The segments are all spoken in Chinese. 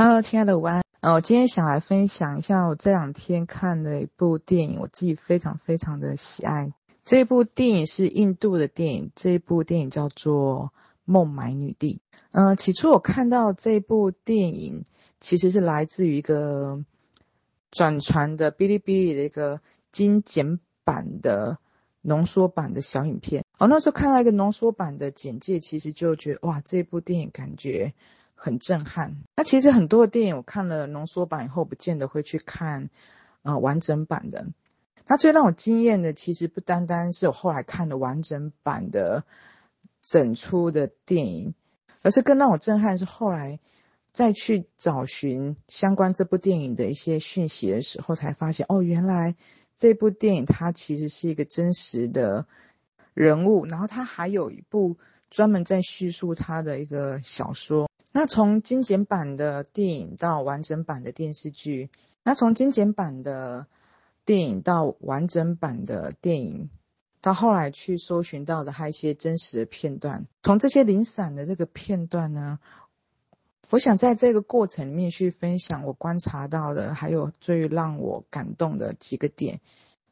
Hello，亲爱的午安。呃，我今天想来分享一下我这两天看的一部电影，我自己非常非常的喜爱。这部电影是印度的电影，这部电影叫做《孟买女帝》。呃，起初我看到这部电影，其实是来自于一个转传的哔哩哔哩的一个精简版的浓缩版的小影片。我那时候看到一个浓缩版的简介，其实就觉得哇，这部电影感觉。很震撼。那其实很多的电影，我看了浓缩版以后，不见得会去看，呃，完整版的。那最让我惊艳的，其实不单单是我后来看的完整版的整出的电影，而是更让我震撼是后来再去找寻相关这部电影的一些讯息的时候，才发现哦，原来这部电影它其实是一个真实的人物，然后它还有一部专门在叙述他的一个小说。那从精简版的电影到完整版的电视剧，那从精简版的电影到完整版的电影，到后来去搜寻到的还有一些真实的片段，从这些零散的这个片段呢，我想在这个过程里面去分享我观察到的，还有最让我感动的几个点。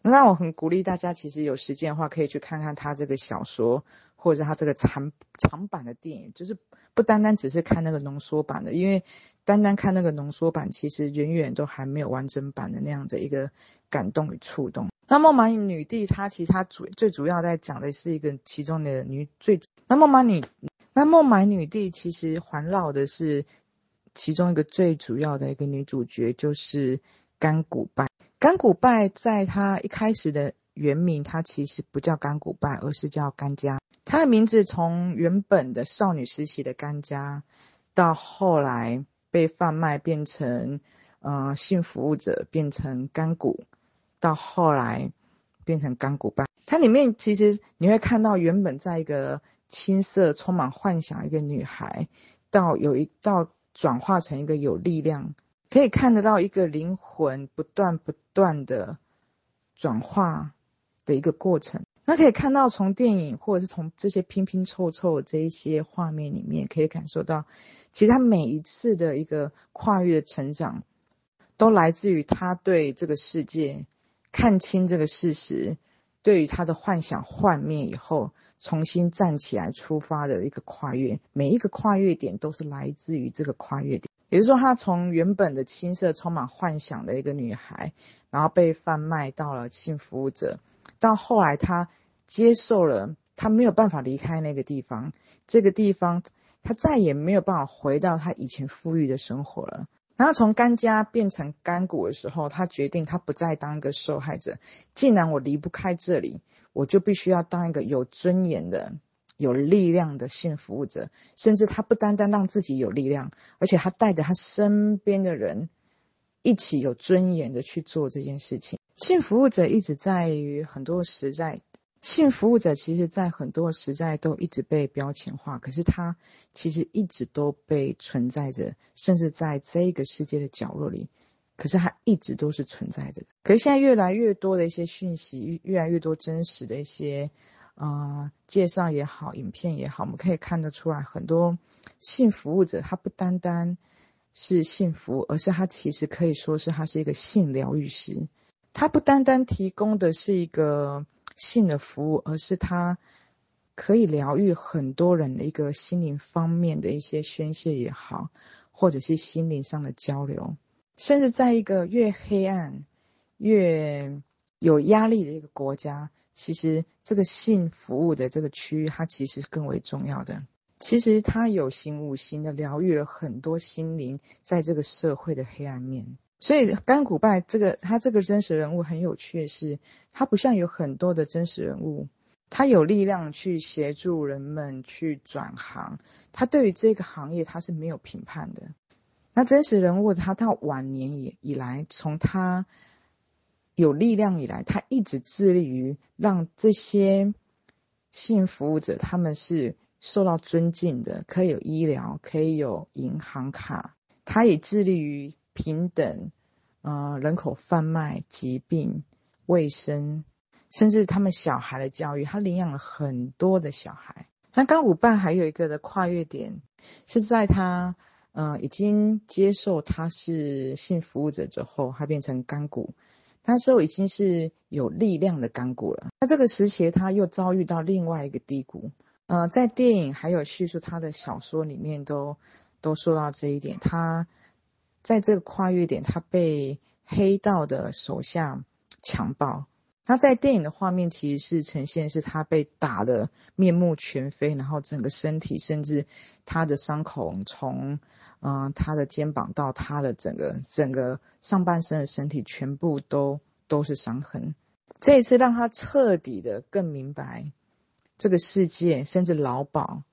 那我很鼓励大家，其实有时间的话，可以去看看他这个小说，或者是他这个长长版的电影，就是不单单只是看那个浓缩版的，因为单单看那个浓缩版，其实远远都还没有完整版的那样的一个感动与触动。那孟买女帝，她其实她主最主要在讲的是一个其中的女最。那孟买女，那孟买女帝其实环绕的是其中一个最主要的一个女主角，就是甘古拜。甘古拜在他一开始的原名，他其实不叫甘古拜，而是叫甘家。他的名字从原本的少女时期的甘家，到后来被贩卖变成呃性服务者，变成甘古，到后来变成甘古拜。它里面其实你会看到，原本在一个青涩、充满幻想一个女孩，到有一到转化成一个有力量。可以看得到一个灵魂不断不断的转化的一个过程。那可以看到从电影或者是从这些拼拼凑凑这一些画面里面，可以感受到，其实他每一次的一个跨越的成长，都来自于他对这个世界看清这个事实，对于他的幻想幻灭以后，重新站起来出发的一个跨越。每一个跨越点都是来自于这个跨越点。也就是说，她从原本的青涩、充满幻想的一个女孩，然后被贩卖到了性服务者，到后来她接受了，她没有办法离开那个地方，这个地方她再也没有办法回到她以前富裕的生活了。然后从干家变成干股的时候，她决定她不再当一个受害者，既然我离不开这里，我就必须要当一个有尊严的。有力量的性服务者，甚至他不单单让自己有力量，而且他带着他身边的人一起有尊严的去做这件事情。性服务者一直在于很多时代，性服务者其实在很多时代都一直被标签化，可是他其实一直都被存在着，甚至在这个世界的角落里，可是他一直都是存在着。可是现在越来越多的一些讯息，越来越多真实的一些。啊、介绍也好，影片也好，我们可以看得出来，很多性服务者他不单单是性服务，而是他其实可以说是他是一个性疗愈师。他不单单提供的是一个性的服务，而是他可以疗愈很多人的一个心灵方面的一些宣泄也好，或者是心灵上的交流，甚至在一个越黑暗、越有压力的一个国家。其实这个性服务的这个区域，它其实是更为重要的。其实它有形无形的疗愈了很多心灵在这个社会的黑暗面。所以甘古拜这个他这个真实人物很有趣的是，他不像有很多的真实人物，他有力量去协助人们去转行。他对于这个行业他是没有评判的。那真实人物他到晚年以以来，从他。有力量以来，他一直致力于让这些性服务者他们是受到尊敬的，可以有医疗，可以有银行卡。他也致力于平等，呃，人口贩卖、疾病、卫生，甚至他们小孩的教育。他领养了很多的小孩。那甘古拜还有一个的跨越点是在他呃，已经接受他是性服务者之后，他变成干股，那时候已经是有力量的干股了。那这个时期他又遭遇到另外一个低谷。呃，在电影还有叙述他的小说里面都都说到这一点。他在这个跨越点，他被黑道的手下强暴。他在电影的画面其实是呈现是他被打得面目全非，然后整个身体甚至他的伤口从嗯、他的肩膀到他的整个整个上半身的身体全部都都是伤痕。这一次让他彻底的更明白，这个世界甚至劳保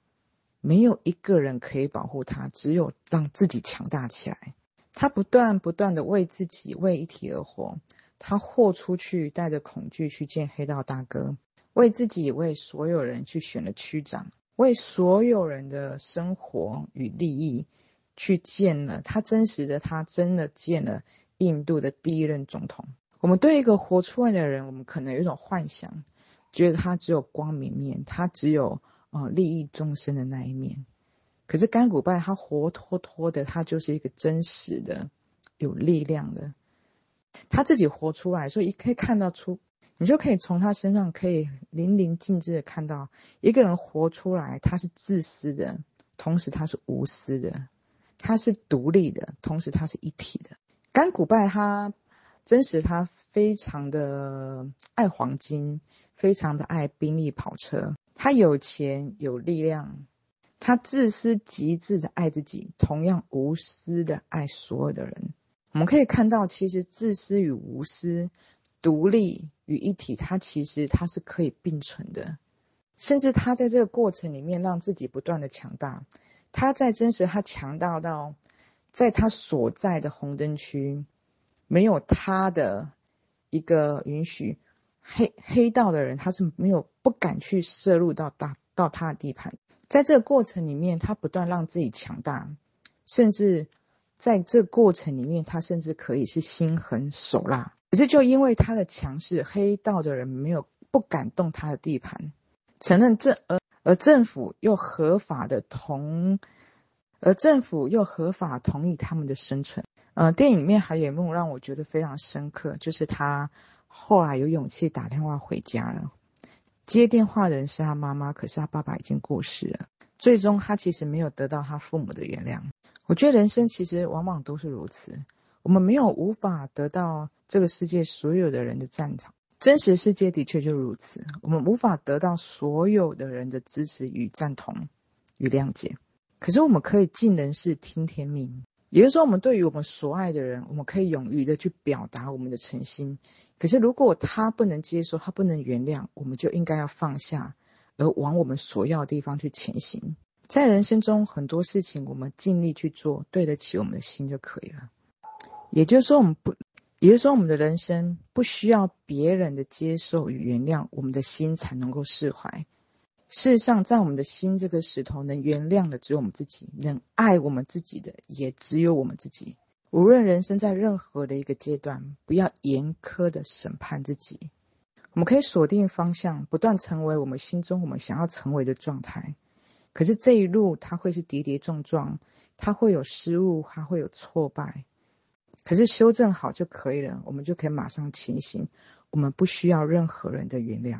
没有一个人可以保护他，只有让自己强大起来。他不断不断的为自己为一体而活。他豁出去，带着恐惧去见黑道大哥，为自己，为所有人去选了区长，为所有人的生活与利益去见了他真实的他，真的见了印度的第一任总统。我们对一个活出来的人，我们可能有一种幻想，觉得他只有光明面，他只有呃利益众生的那一面。可是甘古拜他活脱脱的，他就是一个真实的、有力量的。他自己活出来，所以可以看到出，你就可以从他身上可以淋漓尽致的看到一个人活出来，他是自私的，同时他是无私的，他是独立的，同时他是一体的。甘古拜他真实，他非常的爱黄金，非常的爱宾利跑车，他有钱有力量，他自私极致的爱自己，同样无私的爱所有的人。我们可以看到，其实自私与无私、独立与一体，它其实它是可以并存的。甚至他在这个过程里面，让自己不断的强大。他在真实，他强大到，在他所在的红灯区，没有他的一个允许，黑黑道的人他是没有不敢去涉入到大到他的地盘。在这个过程里面，他不断让自己强大，甚至。在这过程里面，他甚至可以是心狠手辣，可是就因为他的强势，黑道的人没有不敢动他的地盘，承认政而而政府又合法的同，而政府又合法同意他们的生存。呃，电影里面还有一幕让我觉得非常深刻，就是他后来有勇气打电话回家了，接电话的人是他妈妈，可是他爸爸已经过世了，最终他其实没有得到他父母的原谅。我觉得人生其实往往都是如此，我们没有无法得到这个世界所有的人的赞同，真实世界的确就如此，我们无法得到所有的人的支持与赞同与谅解。可是我们可以尽人事听天命，也就是说，我们对于我们所爱的人，我们可以勇于的去表达我们的诚心。可是如果他不能接受，他不能原谅，我们就应该要放下，而往我们所要的地方去前行。在人生中，很多事情我们尽力去做，对得起我们的心就可以了。也就是说，我们不，也就是说，我们的人生不需要别人的接受与原谅，我们的心才能够释怀。事实上，在我们的心这个石头，能原谅的只有我们自己，能爱我们自己的也只有我们自己。无论人生在任何的一个阶段，不要严苛的审判自己。我们可以锁定方向，不断成为我们心中我们想要成为的状态。可是这一路，它会是跌跌撞撞，它会有失误，它会有挫败。可是修正好就可以了，我们就可以马上前行。我们不需要任何人的原谅，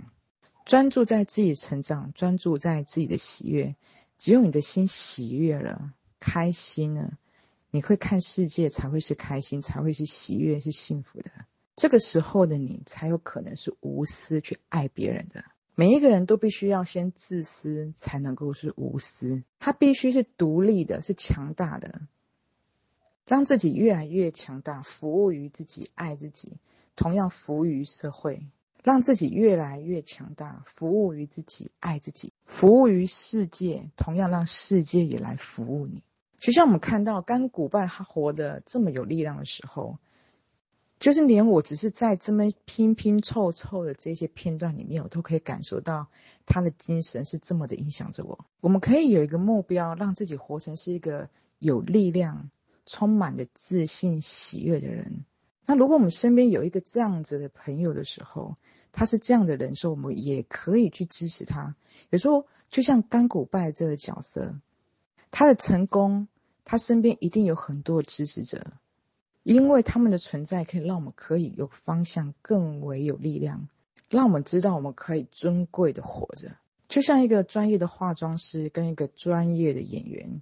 专注在自己成长，专注在自己的喜悦。只有你的心喜悦了，开心了，你会看世界才会是开心，才会是喜悦，是幸福的。这个时候的你，才有可能是无私去爱别人的。每一个人都必须要先自私，才能够是无私。他必须是独立的，是强大的，让自己越来越强大，服务于自己，爱自己，同样服务于社会，让自己越来越强大，服务于自己，爱自己，服务于世界，同样让世界也来服务你。就像我们看到甘古拜他活得这么有力量的时候。就是连我只是在这么拼拼凑凑的这些片段里面，我都可以感受到他的精神是这么的影响着我。我们可以有一个目标，让自己活成是一个有力量、充满着自信、喜悦的人。那如果我们身边有一个这样子的朋友的时候，他是这样的人，说我们也可以去支持他。有时候就像甘古拜这个角色，他的成功，他身边一定有很多支持者，因为他们的存在可以让我们可以有方向，更为有力量，让我们知道我们可以尊贵的活着。就像一个专业的化妆师跟一个专业的演员，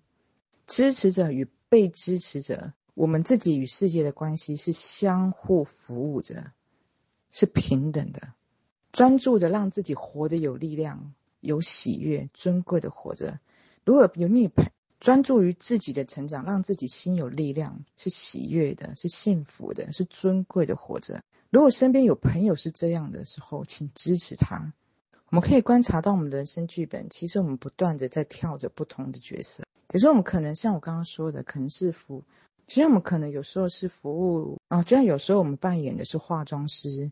支持者与被支持者，我们自己与世界的关系是相互服务着，是平等的，专注的让自己活得有力量、有喜悦、尊贵的活着。如果有你专注于自己的成长，让自己心有力量，是喜悦的，是幸福的，是尊贵的活着。如果身边有朋友是这样的时候，请支持他。我们可以观察到，我们的人生剧本，其实我们不断的在跳着不同的角色。有时候我们可能像我刚刚说的，可能是服，其实我们可能有时候是服务啊，就像有时候我们扮演的是化妆师，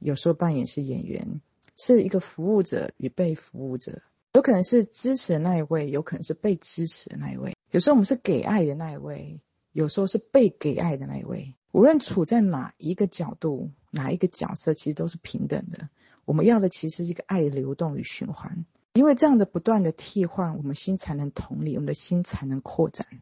有时候扮演是演员，是一个服务者与被服务者，有可能是支持的那一位，有可能是被支持的那一位。有时候我们是给爱的那一位，有时候是被给爱的那一位。无论处在哪一个角度，哪一个角色，其实都是平等的。我们要的其实是一个爱的流动与循环，因为这样的不断的替换，我们心才能同理，我们的心才能扩展。